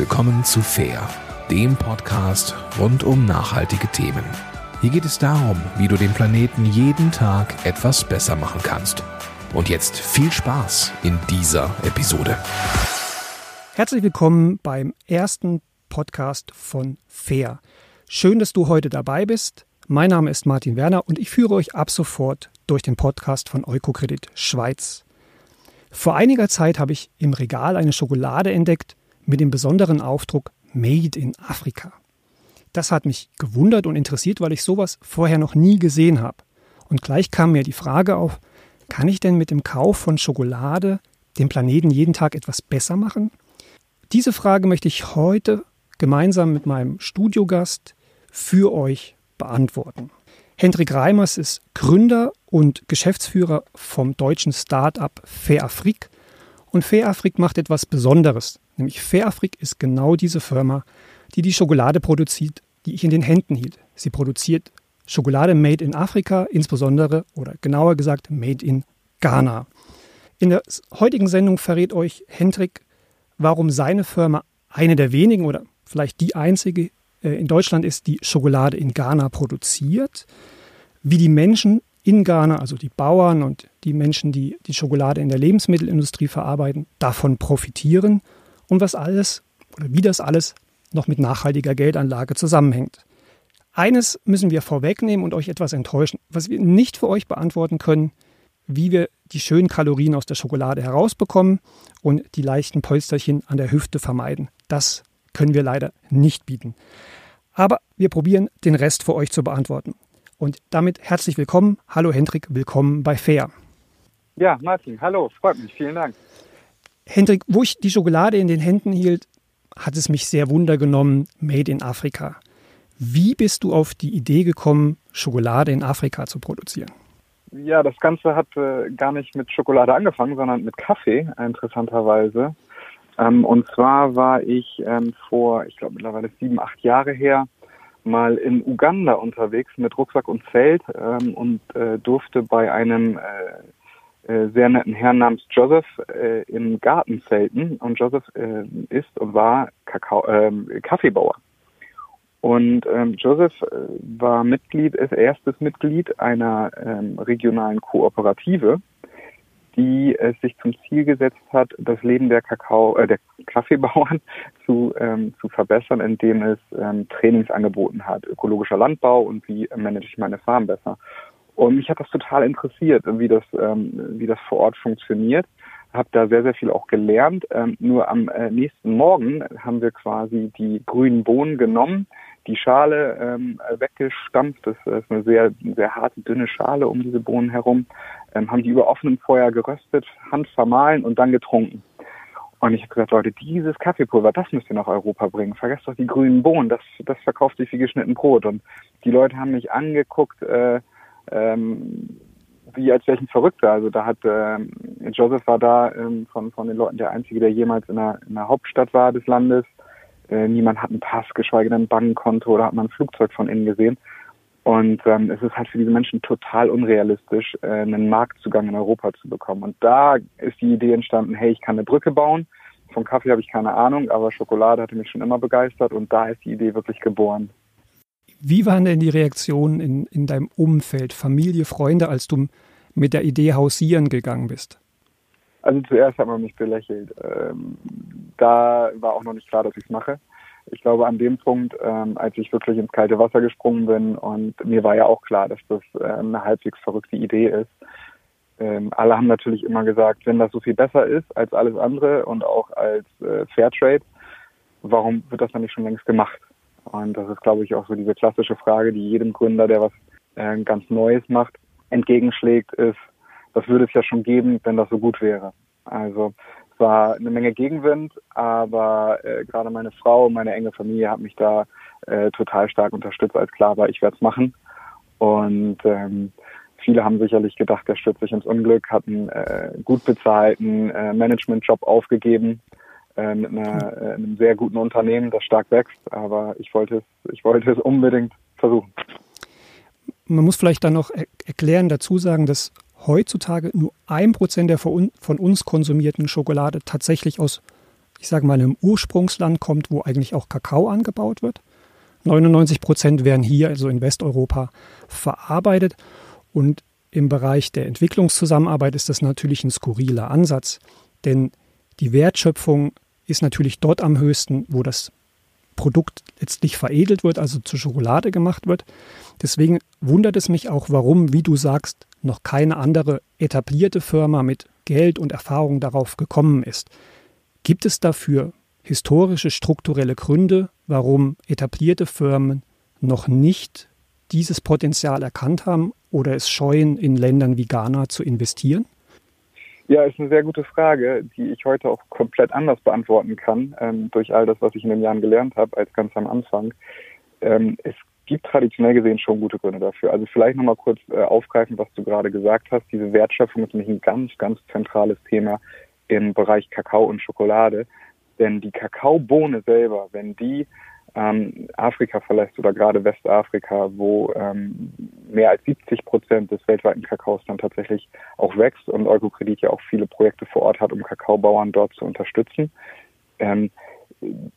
willkommen zu Fair, dem Podcast rund um nachhaltige Themen. Hier geht es darum, wie du den Planeten jeden Tag etwas besser machen kannst. Und jetzt viel Spaß in dieser Episode. Herzlich willkommen beim ersten Podcast von Fair. Schön, dass du heute dabei bist. Mein Name ist Martin Werner und ich führe euch ab sofort durch den Podcast von Eukokredit Schweiz. Vor einiger Zeit habe ich im Regal eine Schokolade entdeckt mit dem besonderen Aufdruck Made in Afrika. Das hat mich gewundert und interessiert, weil ich sowas vorher noch nie gesehen habe. Und gleich kam mir die Frage auf, kann ich denn mit dem Kauf von Schokolade den Planeten jeden Tag etwas besser machen? Diese Frage möchte ich heute gemeinsam mit meinem Studiogast für euch beantworten. Hendrik Reimers ist Gründer und Geschäftsführer vom deutschen Start-up Fairafrik. Und Fairafrik macht etwas Besonderes. Nämlich Fairafrik ist genau diese Firma, die die Schokolade produziert, die ich in den Händen hielt. Sie produziert Schokolade made in Afrika, insbesondere oder genauer gesagt made in Ghana. In der heutigen Sendung verrät euch Hendrik, warum seine Firma eine der wenigen oder vielleicht die einzige äh, in Deutschland ist, die Schokolade in Ghana produziert, wie die Menschen in Ghana, also die Bauern und die Menschen, die die Schokolade in der Lebensmittelindustrie verarbeiten, davon profitieren und was alles oder wie das alles noch mit nachhaltiger Geldanlage zusammenhängt. Eines müssen wir vorwegnehmen und euch etwas enttäuschen. Was wir nicht für euch beantworten können, wie wir die schönen Kalorien aus der Schokolade herausbekommen und die leichten Polsterchen an der Hüfte vermeiden. Das können wir leider nicht bieten. Aber wir probieren, den Rest für euch zu beantworten. Und damit herzlich willkommen. Hallo Hendrik, willkommen bei Fair. Ja, Martin, hallo, freut mich, vielen Dank. Hendrik, wo ich die Schokolade in den Händen hielt, hat es mich sehr wundergenommen, Made in Afrika. Wie bist du auf die Idee gekommen, Schokolade in Afrika zu produzieren? Ja, das Ganze hat äh, gar nicht mit Schokolade angefangen, sondern mit Kaffee, interessanterweise. Ähm, und zwar war ich ähm, vor, ich glaube mittlerweile sieben, acht Jahre her, mal in Uganda unterwegs mit Rucksack und Zelt ähm, und äh, durfte bei einem äh, äh, sehr netten Herrn namens Joseph äh, im Garten zelten und Joseph äh, ist und war Kakao, äh, Kaffeebauer. Und ähm, Joseph äh, war Mitglied, ist erstes Mitglied einer ähm, regionalen Kooperative, die es sich zum Ziel gesetzt hat, das Leben der Kakao, äh, der Kaffeebauern zu, ähm, zu verbessern, indem es ähm, Trainings angeboten hat, ökologischer Landbau und wie manage ich meine Farm besser. Und mich hat das total interessiert, wie das, ähm, wie das vor Ort funktioniert. Habe da sehr, sehr viel auch gelernt. Ähm, nur am äh, nächsten Morgen haben wir quasi die grünen Bohnen genommen, die Schale ähm, weggestampft. Das ist eine sehr, sehr harte, dünne Schale um diese Bohnen herum. Ähm, haben die über offenem Feuer geröstet, Hand vermahlen und dann getrunken. Und ich habe gesagt, Leute, dieses Kaffeepulver, das müsst ihr nach Europa bringen. Vergesst doch die grünen Bohnen, das, das verkauft sich wie geschnitten Brot. Und die Leute haben mich angeguckt, äh, ähm, wie als ein Verrückter. Also da hat äh, Joseph war da ähm, von, von den Leuten der Einzige, der jemals in der, in der Hauptstadt war des Landes. Äh, niemand hat einen Pass, geschweige denn ein Bankkonto oder hat man ein Flugzeug von innen gesehen. Und ähm, es ist halt für diese Menschen total unrealistisch, äh, einen Marktzugang in Europa zu bekommen. Und da ist die Idee entstanden, hey, ich kann eine Brücke bauen. Von Kaffee habe ich keine Ahnung, aber Schokolade hatte mich schon immer begeistert und da ist die Idee wirklich geboren. Wie waren denn die Reaktionen in, in deinem Umfeld, Familie, Freunde, als du mit der Idee hausieren gegangen bist? Also zuerst hat man mich belächelt. Ähm, da war auch noch nicht klar, dass ich es mache. Ich glaube, an dem Punkt, ähm, als ich wirklich ins kalte Wasser gesprungen bin und mir war ja auch klar, dass das äh, eine halbwegs verrückte Idee ist. Ähm, alle haben natürlich immer gesagt, wenn das so viel besser ist als alles andere und auch als äh, Fairtrade, warum wird das dann nicht schon längst gemacht? Und das ist, glaube ich, auch so diese klassische Frage, die jedem Gründer, der was äh, ganz Neues macht, entgegenschlägt, ist, was würde es ja schon geben, wenn das so gut wäre? Also es war eine Menge Gegenwind, aber äh, gerade meine Frau, meine enge Familie hat mich da äh, total stark unterstützt, als klar war, ich werde es machen. Und ähm, viele haben sicherlich gedacht, der stürzt sich ins Unglück, hat einen äh, gut bezahlten äh, Managementjob aufgegeben äh, mit einer, äh, einem sehr guten Unternehmen, das stark wächst. Aber ich wollte es, ich wollte es unbedingt versuchen. Man muss vielleicht dann noch er erklären, dazu sagen, dass heutzutage nur ein Prozent der von uns konsumierten Schokolade tatsächlich aus ich sage mal, einem Ursprungsland kommt, wo eigentlich auch Kakao angebaut wird. 99 Prozent werden hier, also in Westeuropa, verarbeitet. Und im Bereich der Entwicklungszusammenarbeit ist das natürlich ein skurriler Ansatz, denn die Wertschöpfung ist natürlich dort am höchsten, wo das Produkt letztlich veredelt wird, also zur Schokolade gemacht wird. Deswegen wundert es mich auch, warum, wie du sagst, noch keine andere etablierte Firma mit Geld und Erfahrung darauf gekommen ist. Gibt es dafür historische strukturelle Gründe, warum etablierte Firmen noch nicht dieses Potenzial erkannt haben oder es scheuen, in Ländern wie Ghana zu investieren? Ja, ist eine sehr gute Frage, die ich heute auch komplett anders beantworten kann, ähm, durch all das, was ich in den Jahren gelernt habe, als ganz am Anfang. Ähm, es gibt traditionell gesehen schon gute Gründe dafür. Also vielleicht nochmal kurz äh, aufgreifen, was du gerade gesagt hast. Diese Wertschöpfung ist nämlich ein ganz, ganz zentrales Thema im Bereich Kakao und Schokolade. Denn die Kakaobohne selber, wenn die ähm, Afrika verlässt oder gerade Westafrika, wo ähm, mehr als 70 Prozent des weltweiten Kakaos dann tatsächlich auch wächst und Eurokredit ja auch viele Projekte vor Ort hat, um Kakaobauern dort zu unterstützen. Ähm,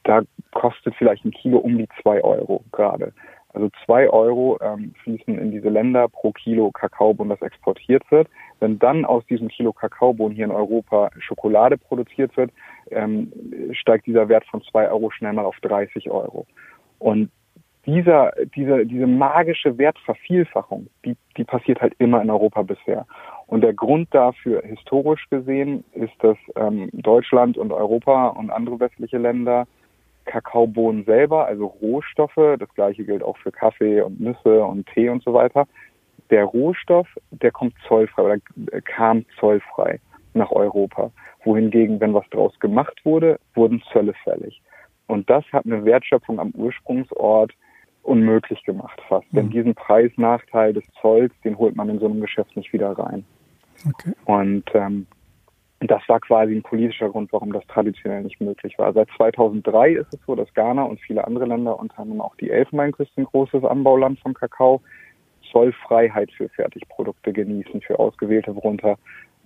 da kostet vielleicht ein Kilo um die zwei Euro gerade. Also zwei Euro ähm, fließen in diese Länder pro Kilo Kakaobohnen, das exportiert wird. Wenn dann aus diesem Kilo Kakaobohnen hier in Europa Schokolade produziert wird, ähm, steigt dieser Wert von zwei Euro schnell mal auf 30 Euro. Und dieser, diese, diese magische Wertvervielfachung, die, die passiert halt immer in Europa bisher. Und der Grund dafür, historisch gesehen, ist, dass ähm, Deutschland und Europa und andere westliche Länder Kakaobohnen selber, also Rohstoffe, das gleiche gilt auch für Kaffee und Nüsse und Tee und so weiter. Der Rohstoff, der kommt zollfrei oder kam zollfrei nach Europa. Wohingegen, wenn was draus gemacht wurde, wurden Zölle fällig. Und das hat eine Wertschöpfung am Ursprungsort unmöglich gemacht fast. Mhm. Denn diesen Preisnachteil des Zolls, den holt man in so einem Geschäft nicht wieder rein. Okay. Und ähm, das war quasi ein politischer Grund, warum das traditionell nicht möglich war. Seit 2003 ist es so, dass Ghana und viele andere Länder, unter anderem auch die Elfenbeinküste, ein großes Anbauland von Kakao, Zollfreiheit für Fertigprodukte genießen, für ausgewählte, worunter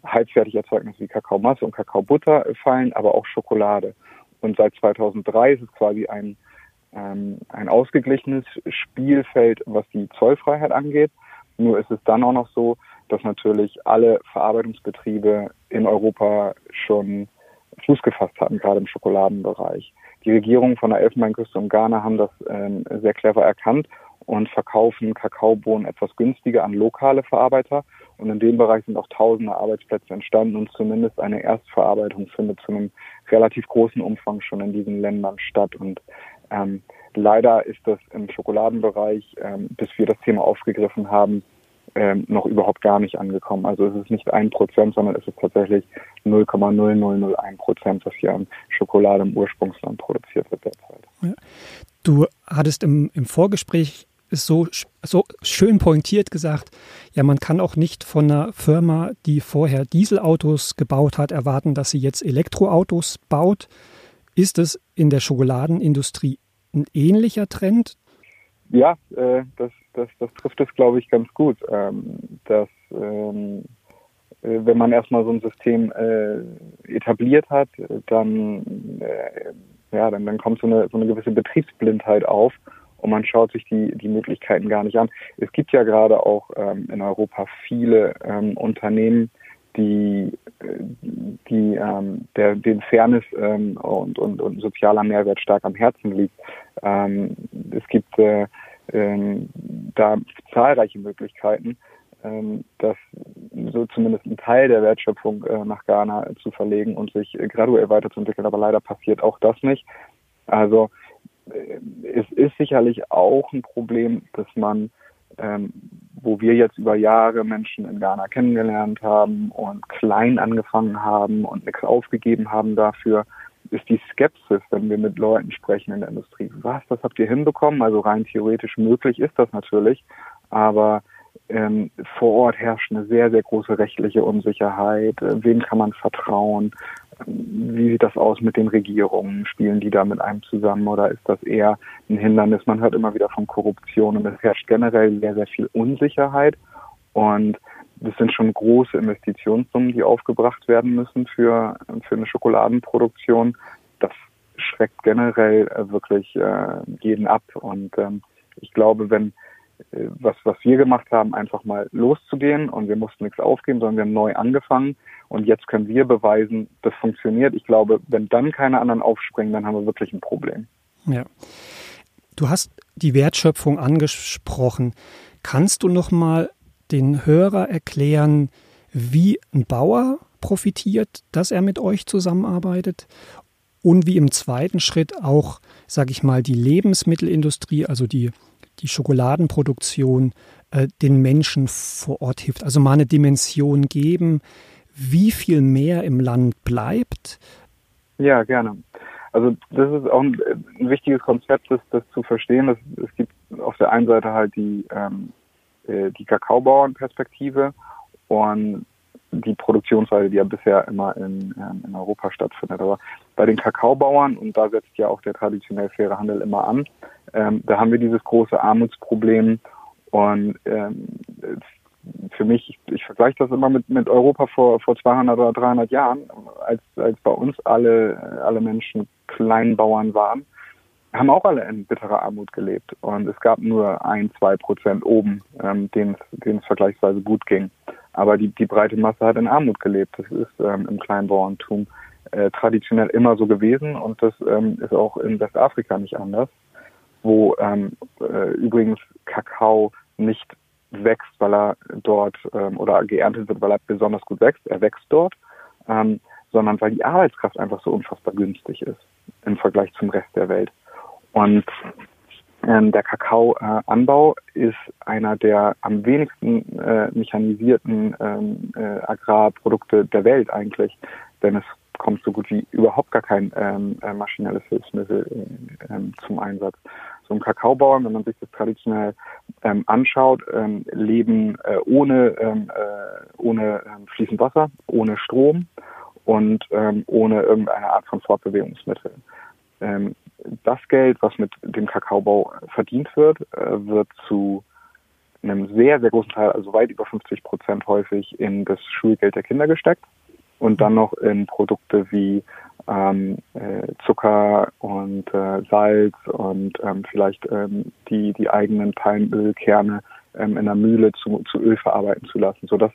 Halbfertigerzeugnisse wie Kakaomasse und Kakaobutter fallen, aber auch Schokolade. Und seit 2003 ist es quasi ein, ähm, ein ausgeglichenes Spielfeld, was die Zollfreiheit angeht. Nur ist es dann auch noch so, dass natürlich alle Verarbeitungsbetriebe in Europa schon Fuß gefasst hatten, gerade im Schokoladenbereich. Die Regierungen von der Elfenbeinküste und Ghana haben das ähm, sehr clever erkannt und verkaufen Kakaobohnen etwas günstiger an lokale Verarbeiter. Und in dem Bereich sind auch tausende Arbeitsplätze entstanden und zumindest eine Erstverarbeitung findet zu einem relativ großen Umfang schon in diesen Ländern statt. Und ähm, leider ist das im Schokoladenbereich, ähm, bis wir das Thema aufgegriffen haben, ähm, noch überhaupt gar nicht angekommen. Also es ist nicht ein Prozent, sondern es ist tatsächlich 0,0001 Prozent, was hier an Schokolade im Ursprungsland produziert wird derzeit. Ja. Du hattest im, im Vorgespräch so, so schön pointiert gesagt, ja, man kann auch nicht von einer Firma, die vorher Dieselautos gebaut hat, erwarten, dass sie jetzt Elektroautos baut. Ist es in der Schokoladenindustrie ein ähnlicher Trend? Ja, äh, das, das, das trifft es, glaube ich, ganz gut. Ähm, dass, ähm, äh, wenn man erstmal so ein System äh, etabliert hat, dann, äh, ja, dann, dann kommt so eine, so eine gewisse Betriebsblindheit auf und man schaut sich die, die Möglichkeiten gar nicht an. Es gibt ja gerade auch ähm, in Europa viele ähm, Unternehmen, die, die ähm, der, den Fairness ähm, und, und, und sozialer Mehrwert stark am Herzen liegt. Ähm, es gibt äh, ähm, da zahlreiche Möglichkeiten, ähm, das so zumindest ein Teil der Wertschöpfung äh, nach Ghana zu verlegen und sich äh, graduell weiterzuentwickeln. Aber leider passiert auch das nicht. Also äh, es ist sicherlich auch ein Problem, dass man ähm, wo wir jetzt über Jahre Menschen in Ghana kennengelernt haben und klein angefangen haben und nichts aufgegeben haben dafür, ist die Skepsis, wenn wir mit Leuten sprechen in der Industrie. Was, das habt ihr hinbekommen? Also rein theoretisch möglich ist das natürlich, aber ähm, vor Ort herrscht eine sehr, sehr große rechtliche Unsicherheit. Äh, wem kann man vertrauen? Wie sieht das aus mit den Regierungen? Spielen die da mit einem zusammen oder ist das eher ein Hindernis? Man hört immer wieder von Korruption und es herrscht generell sehr, sehr viel Unsicherheit. Und das sind schon große Investitionssummen, die aufgebracht werden müssen für, für eine Schokoladenproduktion. das schreckt generell äh, wirklich äh, jeden ab. Und ähm, ich glaube, wenn was, was wir gemacht haben, einfach mal loszugehen und wir mussten nichts aufgeben, sondern wir haben neu angefangen und jetzt können wir beweisen, das funktioniert. Ich glaube, wenn dann keine anderen aufspringen, dann haben wir wirklich ein Problem. Ja. Du hast die Wertschöpfung angesprochen. Kannst du noch mal den Hörer erklären, wie ein Bauer profitiert, dass er mit euch zusammenarbeitet und wie im zweiten Schritt auch, sage ich mal, die Lebensmittelindustrie, also die, die Schokoladenproduktion, äh, den Menschen vor Ort hilft. Also mal eine Dimension geben, wie viel mehr im Land bleibt. Ja, gerne. Also das ist auch ein, ein wichtiges Konzept, das, das zu verstehen. Das, es gibt auf der einen Seite halt die, ähm, äh, die Kakaobauernperspektive und die Produktionsweise, die ja bisher immer in, ähm, in Europa stattfindet. Aber bei den Kakaobauern, und da setzt ja auch der traditionell faire Handel immer an, ähm, da haben wir dieses große Armutsproblem und ähm, für mich, ich, ich vergleiche das immer mit, mit Europa vor, vor 200 oder 300 Jahren, als, als bei uns alle, alle Menschen Kleinbauern waren, haben auch alle in bitterer Armut gelebt. Und es gab nur ein, zwei Prozent oben, ähm, denen es vergleichsweise gut ging. Aber die, die breite Masse hat in Armut gelebt. Das ist ähm, im Kleinbauerntum äh, traditionell immer so gewesen und das ähm, ist auch in Westafrika nicht anders, wo ähm, äh, übrigens Kakao nicht wächst, weil er dort ähm, oder geerntet wird, weil er besonders gut wächst. Er wächst dort, ähm, sondern weil die Arbeitskraft einfach so unfassbar günstig ist im Vergleich zum Rest der Welt. Und ähm, der Kakaoanbau ist einer der am wenigsten äh, mechanisierten ähm, äh, Agrarprodukte der Welt eigentlich, denn es kommt so gut wie überhaupt gar kein ähm, äh, maschinelles Hilfsmittel äh, ähm, zum Einsatz. So ein Kakaobauern, wenn man sich das traditionell ähm, anschaut, ähm, leben äh, ohne, ähm, äh, ohne ähm, fließend Wasser, ohne Strom und ähm, ohne irgendeine Art von Fortbewegungsmittel. Ähm, das Geld, was mit dem Kakaobau verdient wird, äh, wird zu einem sehr, sehr großen Teil, also weit über 50 Prozent häufig in das Schulgeld der Kinder gesteckt und dann noch in Produkte wie ähm, äh, Zucker und äh, Salz und ähm, vielleicht ähm, die, die eigenen Palmölkerne ähm, in der Mühle zu, zu Öl verarbeiten zu lassen. So das,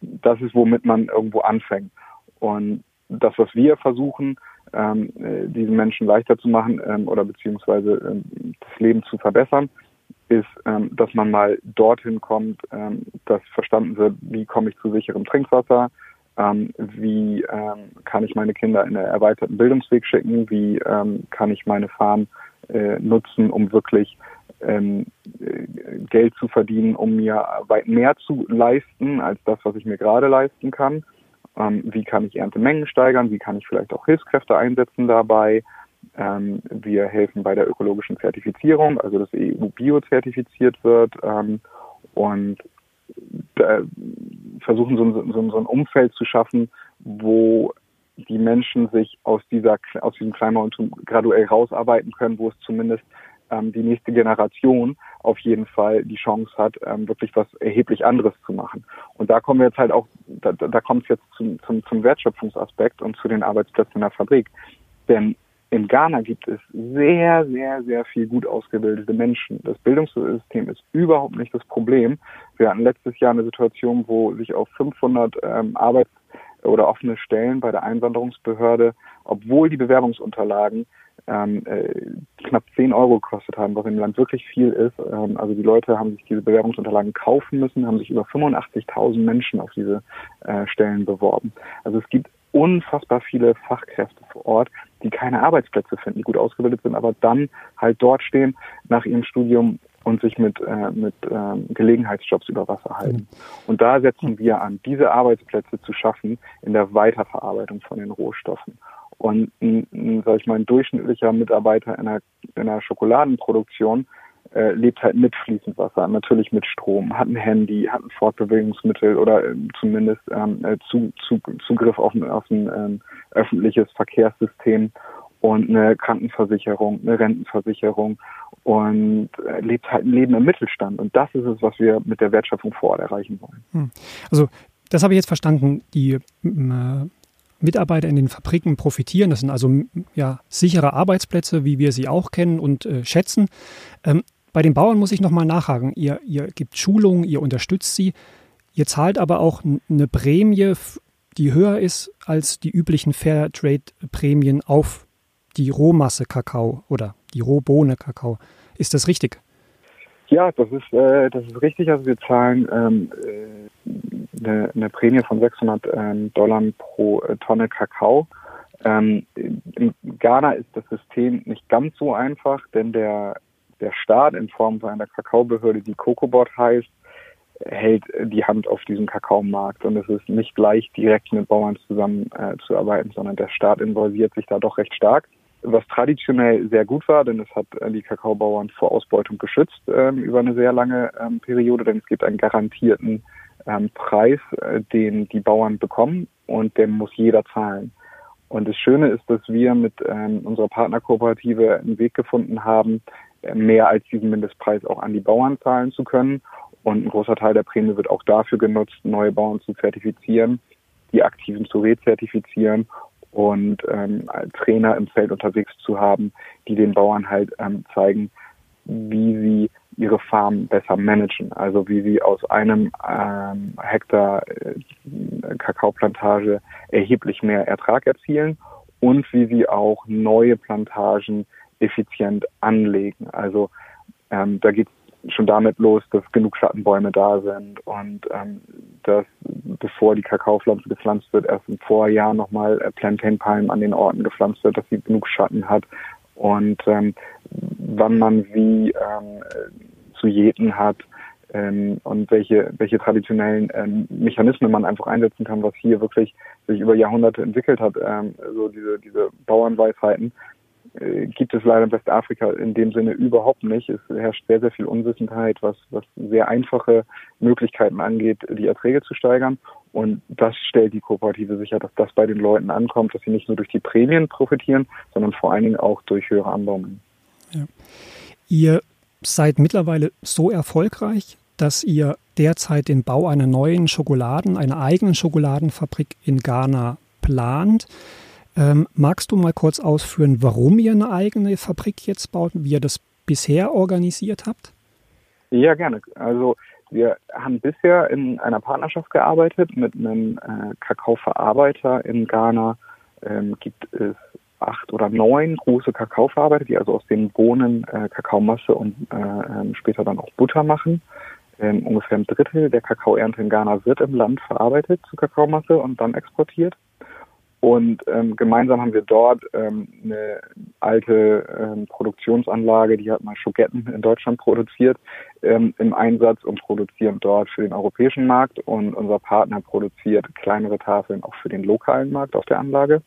das ist, womit man irgendwo anfängt. Und das, was wir versuchen, ähm, äh, diesen Menschen leichter zu machen ähm, oder beziehungsweise ähm, das Leben zu verbessern, ist, ähm, dass man mal dorthin kommt, ähm, dass verstanden wird, wie komme ich zu sicherem Trinkwasser, ähm, wie ähm, kann ich meine Kinder in einen erweiterten Bildungsweg schicken, wie ähm, kann ich meine Farm äh, nutzen, um wirklich ähm, äh, Geld zu verdienen, um mir weit mehr zu leisten als das, was ich mir gerade leisten kann ähm, wie kann ich Erntemengen steigern, wie kann ich vielleicht auch Hilfskräfte einsetzen dabei. Ähm, wir helfen bei der ökologischen Zertifizierung, also dass EU Bio zertifiziert wird ähm, und versuchen so, so, so ein Umfeld zu schaffen, wo die Menschen sich aus dieser aus diesem Kleinbauerntum graduell rausarbeiten können, wo es zumindest ähm, die nächste Generation auf jeden Fall die Chance hat, ähm, wirklich was erheblich anderes zu machen. Und da kommen wir jetzt halt auch, da, da kommt es jetzt zum, zum, zum Wertschöpfungsaspekt und zu den Arbeitsplätzen in der Fabrik. Denn in Ghana gibt es sehr, sehr, sehr viel gut ausgebildete Menschen. Das Bildungssystem ist überhaupt nicht das Problem. Wir hatten letztes Jahr eine Situation, wo sich auf 500 ähm, Arbeits- oder offene Stellen bei der Einwanderungsbehörde, obwohl die Bewerbungsunterlagen ähm, äh, knapp 10 Euro gekostet haben, was im Land wirklich viel ist. Ähm, also die Leute haben sich diese Bewerbungsunterlagen kaufen müssen, haben sich über 85.000 Menschen auf diese äh, Stellen beworben. Also es gibt unfassbar viele Fachkräfte vor Ort, die keine Arbeitsplätze finden, die gut ausgebildet sind, aber dann halt dort stehen nach ihrem Studium und sich mit, äh, mit äh, Gelegenheitsjobs über Wasser halten. Mhm. Und da setzen wir an, diese Arbeitsplätze zu schaffen in der Weiterverarbeitung von den Rohstoffen. Und ein, ein, sag ich mal, ein durchschnittlicher Mitarbeiter in einer, in einer Schokoladenproduktion äh, lebt halt mit fließend Wasser, natürlich mit Strom, hat ein Handy, hat ein Fortbewegungsmittel oder äh, zumindest ähm, äh, zu, zu, Zugriff auf ein, auf ein ähm, öffentliches Verkehrssystem und eine Krankenversicherung, eine Rentenversicherung und äh, lebt halt ein Leben im Mittelstand. Und das ist es, was wir mit der Wertschöpfung vor Ort erreichen wollen. Hm. Also das habe ich jetzt verstanden. Die äh, Mitarbeiter in den Fabriken profitieren. Das sind also ja, sichere Arbeitsplätze, wie wir sie auch kennen und äh, schätzen. Ähm, bei den Bauern muss ich nochmal nachhaken. Ihr, ihr gibt Schulungen, ihr unterstützt sie. Ihr zahlt aber auch eine Prämie, die höher ist als die üblichen Fairtrade-Prämien auf die Rohmasse Kakao oder die Rohbohne Kakao. Ist das richtig? Ja, das ist, äh, das ist richtig. Also wir zahlen ähm, äh, eine, eine Prämie von 600 ähm, Dollar pro äh, Tonne Kakao. Ähm, in Ghana ist das System nicht ganz so einfach, denn der, der Staat in Form einer Kakaobehörde, die COCOBOT heißt, hält die Hand auf diesem Kakaomarkt und es ist nicht leicht, direkt mit Bauern zusammenzuarbeiten, äh, sondern der Staat involviert sich da doch recht stark was traditionell sehr gut war, denn es hat äh, die Kakaobauern vor Ausbeutung geschützt ähm, über eine sehr lange ähm, Periode, denn es gibt einen garantierten ähm, Preis, äh, den die Bauern bekommen und den muss jeder zahlen. Und das Schöne ist, dass wir mit ähm, unserer Partnerkooperative einen Weg gefunden haben, äh, mehr als diesen Mindestpreis auch an die Bauern zahlen zu können. Und ein großer Teil der Prämie wird auch dafür genutzt, neue Bauern zu zertifizieren, die Aktiven zu rezertifizieren und ähm, Trainer im Feld unterwegs zu haben, die den Bauern halt ähm, zeigen, wie sie ihre Farm besser managen. Also wie sie aus einem ähm, Hektar äh, Kakaoplantage erheblich mehr Ertrag erzielen und wie sie auch neue Plantagen effizient anlegen. Also ähm, da geht schon damit los, dass genug Schattenbäume da sind und ähm, dass bevor die Kakaopflanze gepflanzt wird, erst im Vorjahr nochmal äh, Plantainpalmen an den Orten gepflanzt wird, dass sie genug Schatten hat. Und ähm, wann man wie ähm, zu jäten hat ähm, und welche welche traditionellen ähm, Mechanismen man einfach einsetzen kann, was hier wirklich sich über Jahrhunderte entwickelt hat, ähm, so diese diese Bauernweisheiten, gibt es leider in Westafrika in dem Sinne überhaupt nicht. Es herrscht sehr, sehr viel Unwissenheit, was, was sehr einfache Möglichkeiten angeht, die Erträge zu steigern. Und das stellt die Kooperative sicher, dass das bei den Leuten ankommt, dass sie nicht nur durch die Prämien profitieren, sondern vor allen Dingen auch durch höhere Anbauungen. Ja. Ihr seid mittlerweile so erfolgreich, dass ihr derzeit den Bau einer neuen Schokoladen, einer eigenen Schokoladenfabrik in Ghana plant. Ähm, magst du mal kurz ausführen, warum ihr eine eigene Fabrik jetzt baut, wie ihr das bisher organisiert habt? Ja, gerne. Also wir haben bisher in einer Partnerschaft gearbeitet mit einem äh, Kakaoverarbeiter in Ghana. Ähm, gibt es acht oder neun große Kakaoverarbeiter, die also aus den Bohnen äh, Kakaomasse und äh, ähm, später dann auch Butter machen. Ähm, ungefähr ein Drittel der Kakaoernte in Ghana wird im Land verarbeitet zu Kakaomasse und dann exportiert. Und ähm, gemeinsam haben wir dort ähm, eine alte ähm, Produktionsanlage, die hat mal Schogetten in Deutschland produziert, ähm, im Einsatz und produzieren dort für den europäischen Markt. Und unser Partner produziert kleinere Tafeln auch für den lokalen Markt auf der Anlage.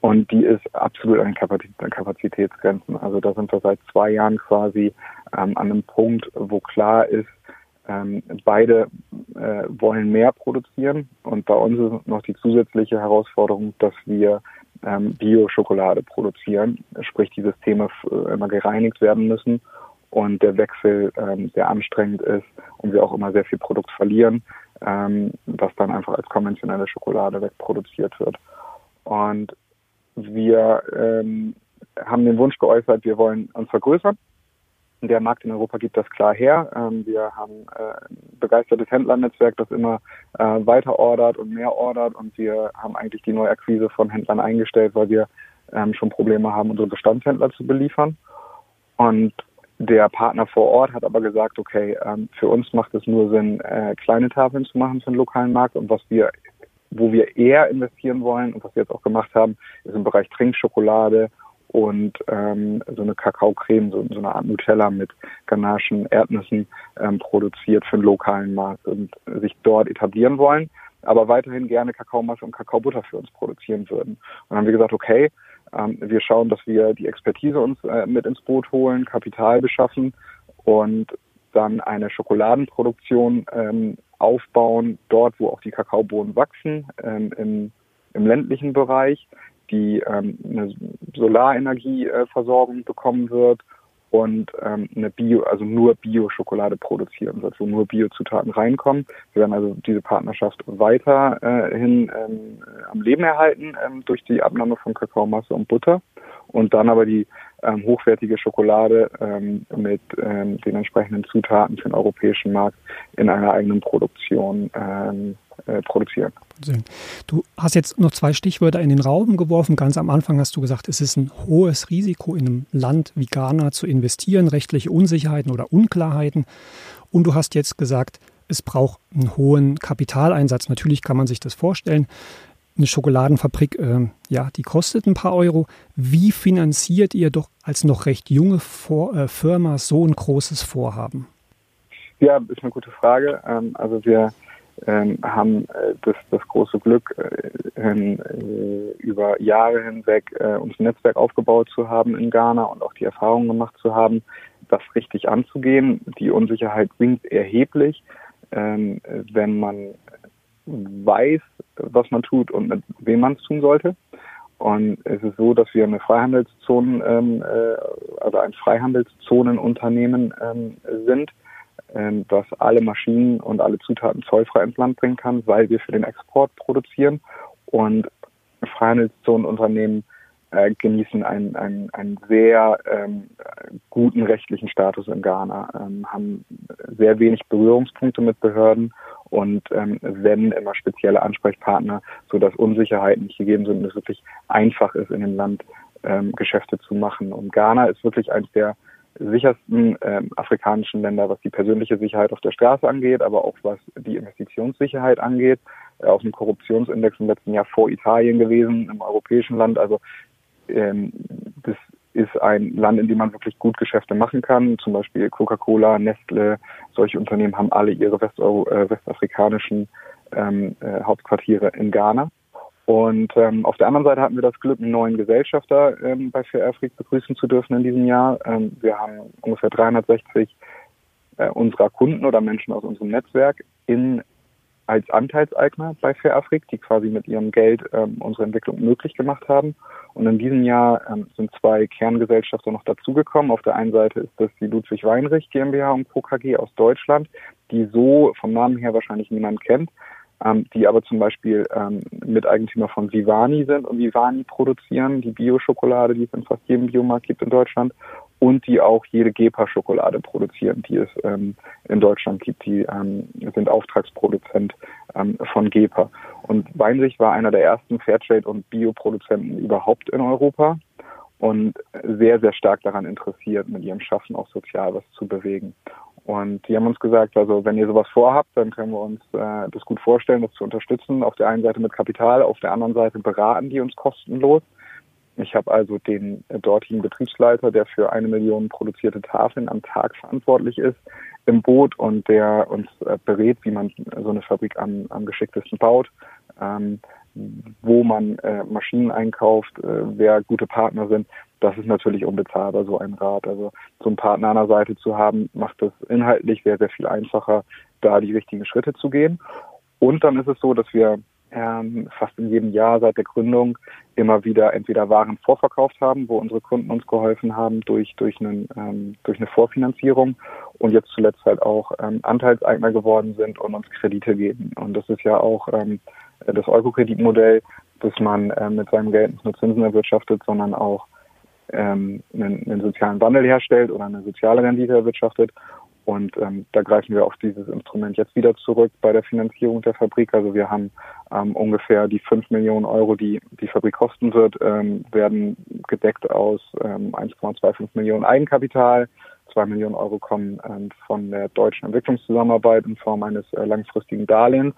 Und die ist absolut an den Kapazitätsgrenzen. Also da sind wir seit zwei Jahren quasi ähm, an einem Punkt, wo klar ist, ähm, beide äh, wollen mehr produzieren. Und bei uns ist noch die zusätzliche Herausforderung, dass wir ähm, Bio-Schokolade produzieren, sprich die Systeme äh, immer gereinigt werden müssen. Und der Wechsel ähm, sehr anstrengend ist und wir auch immer sehr viel Produkt verlieren, ähm, was dann einfach als konventionelle Schokolade wegproduziert wird. Und wir ähm, haben den Wunsch geäußert, wir wollen uns vergrößern der Markt in Europa gibt das klar her. Ähm, wir haben äh, ein begeistertes Händlernetzwerk, das immer äh, weiter ordert und mehr ordert und wir haben eigentlich die Neuakquise von Händlern eingestellt, weil wir ähm, schon Probleme haben, unsere Bestandshändler zu beliefern. Und der Partner vor Ort hat aber gesagt, okay, ähm, für uns macht es nur Sinn, äh, kleine Tafeln zu machen für den lokalen Markt und was wir wo wir eher investieren wollen und was wir jetzt auch gemacht haben, ist im Bereich Trinkschokolade und ähm, so eine Kakaocreme, so, so eine Art Nutella mit Ganachen, Erdnüssen ähm, produziert für den lokalen Markt und sich dort etablieren wollen, aber weiterhin gerne Kakaomasse und Kakaobutter für uns produzieren würden. Und dann haben wir gesagt, okay, ähm, wir schauen, dass wir die Expertise uns äh, mit ins Boot holen, Kapital beschaffen und dann eine Schokoladenproduktion ähm, aufbauen, dort, wo auch die Kakaobohnen wachsen, ähm, im, im ländlichen Bereich die ähm, eine Solarenergieversorgung bekommen wird und ähm, eine Bio, also nur Bio-Schokolade produzieren soll, wo nur Bio-Zutaten reinkommen. Wir werden also diese Partnerschaft weiterhin äh, ähm, am Leben erhalten ähm, durch die Abnahme von Kakaomasse und Butter und dann aber die ähm, hochwertige Schokolade ähm, mit ähm, den entsprechenden Zutaten für den europäischen Markt in einer eigenen Produktion ähm, äh, produzieren. Du hast jetzt noch zwei Stichwörter in den Raum geworfen. Ganz am Anfang hast du gesagt, es ist ein hohes Risiko, in einem Land wie Ghana zu investieren, rechtliche Unsicherheiten oder Unklarheiten. Und du hast jetzt gesagt, es braucht einen hohen Kapitaleinsatz. Natürlich kann man sich das vorstellen. Eine Schokoladenfabrik, äh, ja, die kostet ein paar Euro. Wie finanziert ihr doch als noch recht junge Vor äh, Firma so ein großes Vorhaben? Ja, ist eine gute Frage. Ähm, also wir ähm, haben äh, das, das große Glück, äh, äh, über Jahre hinweg uns ein Netzwerk aufgebaut zu haben in Ghana und auch die Erfahrung gemacht zu haben, das richtig anzugehen. Die Unsicherheit sinkt erheblich, ähm, wenn man weiß, was man tut und mit wem man es tun sollte. Und es ist so, dass wir eine Freihandelszone, ähm, äh, also ein Freihandelszonenunternehmen ähm, sind ähm, das alle Maschinen und alle Zutaten zollfrei ins Land bringen kann, weil wir für den Export produzieren. Und Freihandelszonenunternehmen äh, genießen einen, einen, einen sehr ähm, guten rechtlichen Status in Ghana, ähm, haben sehr wenig Berührungspunkte mit Behörden und ähm, wenn immer spezielle Ansprechpartner, sodass Unsicherheiten nicht gegeben sind und es wirklich einfach ist, in dem Land ähm, Geschäfte zu machen. Und Ghana ist wirklich eines der sichersten äh, afrikanischen Länder, was die persönliche Sicherheit auf der Straße angeht, aber auch was die Investitionssicherheit angeht. Äh, auf dem Korruptionsindex im letzten Jahr vor Italien gewesen, im europäischen Land. Also ähm, das ist ein Land, in dem man wirklich gut Geschäfte machen kann. Zum Beispiel Coca-Cola, Nestle, solche Unternehmen haben alle ihre Westeuro äh, westafrikanischen ähm, äh, Hauptquartiere in Ghana. Und ähm, auf der anderen Seite hatten wir das Glück, einen neuen Gesellschafter ähm, bei Fair Afrik begrüßen zu dürfen in diesem Jahr. Ähm, wir haben ungefähr 360 äh, unserer Kunden oder Menschen aus unserem Netzwerk in als Anteilseigner bei Fair Afrik, die quasi mit ihrem Geld ähm, unsere Entwicklung möglich gemacht haben. Und in diesem Jahr ähm, sind zwei Kerngesellschafter noch dazugekommen. Auf der einen Seite ist das die Ludwig Weinrich GmbH und Co. KG aus Deutschland, die so vom Namen her wahrscheinlich niemand kennt, ähm, die aber zum Beispiel ähm, Miteigentümer von Vivani sind und Vivani produzieren, die Bio-Schokolade, die es in fast jedem Biomarkt gibt in Deutschland und die auch jede Gepa-Schokolade produzieren, die es ähm, in Deutschland gibt. Die ähm, sind Auftragsproduzent ähm, von Gepa. Und Weinrich war einer der ersten Fairtrade- und Bioproduzenten überhaupt in Europa und sehr, sehr stark daran interessiert, mit ihrem Schaffen auch sozial was zu bewegen. Und die haben uns gesagt, also wenn ihr sowas vorhabt, dann können wir uns äh, das gut vorstellen, das zu unterstützen. Auf der einen Seite mit Kapital, auf der anderen Seite beraten die uns kostenlos. Ich habe also den dortigen Betriebsleiter, der für eine Million produzierte Tafeln am Tag verantwortlich ist, im Boot und der uns äh, berät, wie man so eine Fabrik am, am geschicktesten baut. Ähm, wo man äh, Maschinen einkauft, äh, wer gute Partner sind, das ist natürlich unbezahlbar, so ein Rat. Also so einen Partner an der Seite zu haben, macht es inhaltlich sehr, sehr viel einfacher, da die richtigen Schritte zu gehen. Und dann ist es so, dass wir ähm, fast in jedem Jahr seit der Gründung immer wieder entweder Waren vorverkauft haben, wo unsere Kunden uns geholfen haben durch durch, einen, ähm, durch eine Vorfinanzierung und jetzt zuletzt halt auch ähm, Anteilseigner geworden sind und uns Kredite geben. Und das ist ja auch ähm, das Euro-Kreditmodell, dass man äh, mit seinem Geld nicht nur Zinsen erwirtschaftet, sondern auch ähm, einen, einen sozialen Wandel herstellt oder eine soziale Rendite erwirtschaftet. Und ähm, da greifen wir auf dieses Instrument jetzt wieder zurück bei der Finanzierung der Fabrik. Also wir haben ähm, ungefähr die 5 Millionen Euro, die die Fabrik kosten wird, ähm, werden gedeckt aus ähm, 1,25 Millionen Eigenkapital. 2 Millionen Euro kommen ähm, von der deutschen Entwicklungszusammenarbeit in Form eines äh, langfristigen Darlehens.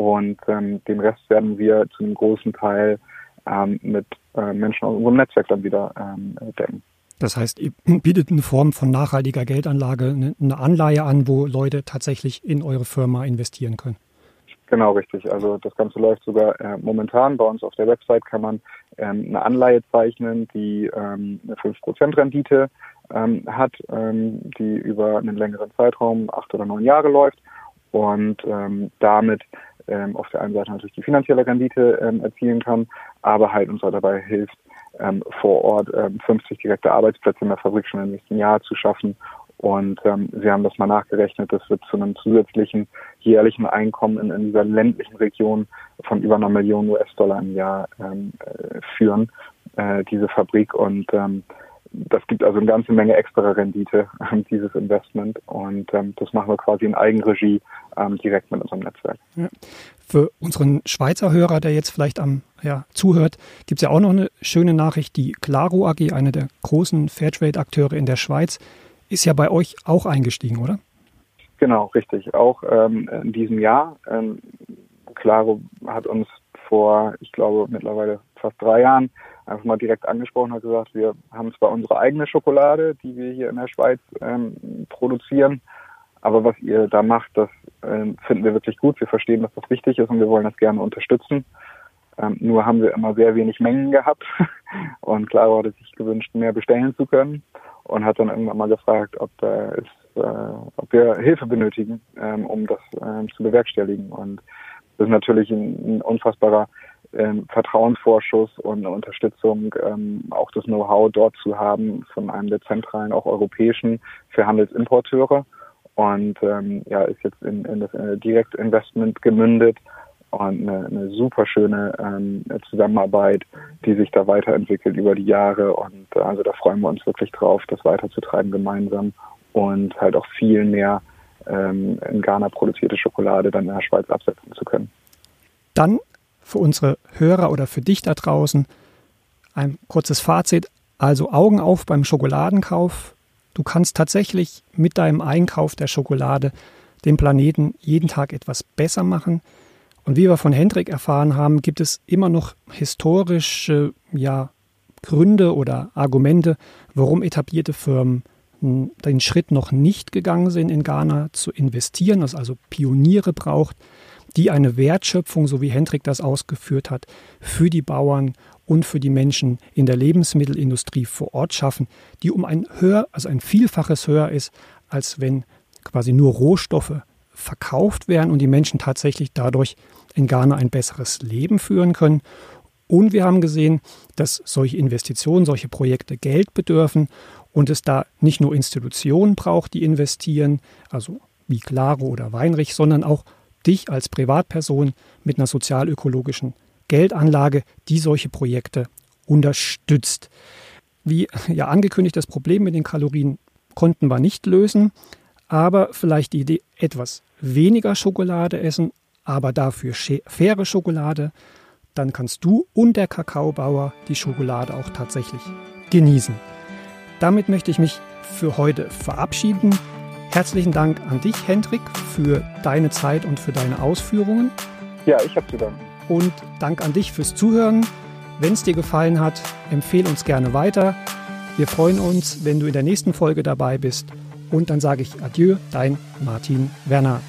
Und ähm, den Rest werden wir zu einem großen Teil ähm, mit äh, Menschen aus unserem Netzwerk dann wieder ähm, decken. Das heißt, ihr bietet eine Form von nachhaltiger Geldanlage, eine Anleihe an, wo Leute tatsächlich in eure Firma investieren können. Genau, richtig. Also das Ganze läuft sogar äh, momentan. Bei uns auf der Website kann man ähm, eine Anleihe zeichnen, die ähm, eine 5% Rendite ähm, hat, ähm, die über einen längeren Zeitraum, acht oder neun Jahre läuft und ähm, damit ähm, auf der einen Seite natürlich die finanzielle Rendite ähm, erzielen kann, aber halt uns auch dabei hilft, ähm, vor Ort ähm, 50 direkte Arbeitsplätze in der Fabrik schon im nächsten Jahr zu schaffen. Und ähm, sie haben das mal nachgerechnet, das wird zu einem zusätzlichen jährlichen Einkommen in, in dieser ländlichen Region von über einer Million US-Dollar im Jahr ähm, äh, führen, äh, diese Fabrik. Und ähm, das gibt also eine ganze Menge extra Rendite, ähm, dieses Investment. Und ähm, das machen wir quasi in Eigenregie ähm, direkt mit unserem Netzwerk. Ja. Für unseren Schweizer Hörer, der jetzt vielleicht am ja, zuhört, gibt es ja auch noch eine schöne Nachricht. Die Claro AG, eine der großen Fairtrade-Akteure in der Schweiz, ist ja bei euch auch eingestiegen, oder? Genau, richtig. Auch ähm, in diesem Jahr. Ähm, Claro hat uns vor, ich glaube, mittlerweile fast drei Jahren einfach mal direkt angesprochen, hat gesagt, wir haben zwar unsere eigene Schokolade, die wir hier in der Schweiz ähm, produzieren, aber was ihr da macht, das ähm, finden wir wirklich gut. Wir verstehen, dass das wichtig ist und wir wollen das gerne unterstützen. Ähm, nur haben wir immer sehr wenig Mengen gehabt und Claro hatte sich gewünscht, mehr bestellen zu können und hat dann irgendwann mal gefragt, ob, äh, ist, äh, ob wir Hilfe benötigen, ähm, um das ähm, zu bewerkstelligen. Und das ist natürlich ein, ein unfassbarer ähm, Vertrauensvorschuss und eine Unterstützung, ähm, auch das Know-how dort zu haben von einem der zentralen, auch europäischen für Handelsimporteure. Und ähm, ja, ist jetzt in, in das äh, Direktinvestment gemündet und eine, eine super schöne ähm, Zusammenarbeit, die sich da weiterentwickelt über die Jahre. Und äh, also da freuen wir uns wirklich drauf, das weiterzutreiben gemeinsam und halt auch viel mehr ähm, in Ghana produzierte Schokolade dann in der Schweiz absetzen zu können. Dann für unsere Hörer oder für dich da draußen ein kurzes Fazit. Also Augen auf beim Schokoladenkauf. Du kannst tatsächlich mit deinem Einkauf der Schokolade den Planeten jeden Tag etwas besser machen. Und wie wir von Hendrik erfahren haben, gibt es immer noch historische ja, Gründe oder Argumente, warum etablierte Firmen den Schritt noch nicht gegangen sind, in Ghana zu investieren, es also Pioniere braucht, die eine Wertschöpfung, so wie Hendrik das ausgeführt hat, für die Bauern und für die Menschen in der Lebensmittelindustrie vor Ort schaffen, die um ein höher, also ein Vielfaches höher ist, als wenn quasi nur Rohstoffe verkauft werden und die Menschen tatsächlich dadurch in Ghana ein besseres Leben führen können. Und wir haben gesehen, dass solche Investitionen, solche Projekte Geld bedürfen und es da nicht nur Institutionen braucht, die investieren, also wie Claro oder Weinrich, sondern auch dich als Privatperson mit einer sozialökologischen Geldanlage, die solche Projekte unterstützt. Wie ja angekündigt, das Problem mit den Kalorien konnten wir nicht lösen, aber vielleicht die Idee, etwas weniger Schokolade essen, aber dafür faire Schokolade, dann kannst du und der Kakaobauer die Schokolade auch tatsächlich genießen. Damit möchte ich mich für heute verabschieden. Herzlichen Dank an dich, Hendrik, für deine Zeit und für deine Ausführungen. Ja, ich habe zu danken. Und Dank an dich fürs Zuhören. Wenn es dir gefallen hat, empfehle uns gerne weiter. Wir freuen uns, wenn du in der nächsten Folge dabei bist. Und dann sage ich Adieu, dein Martin Werner.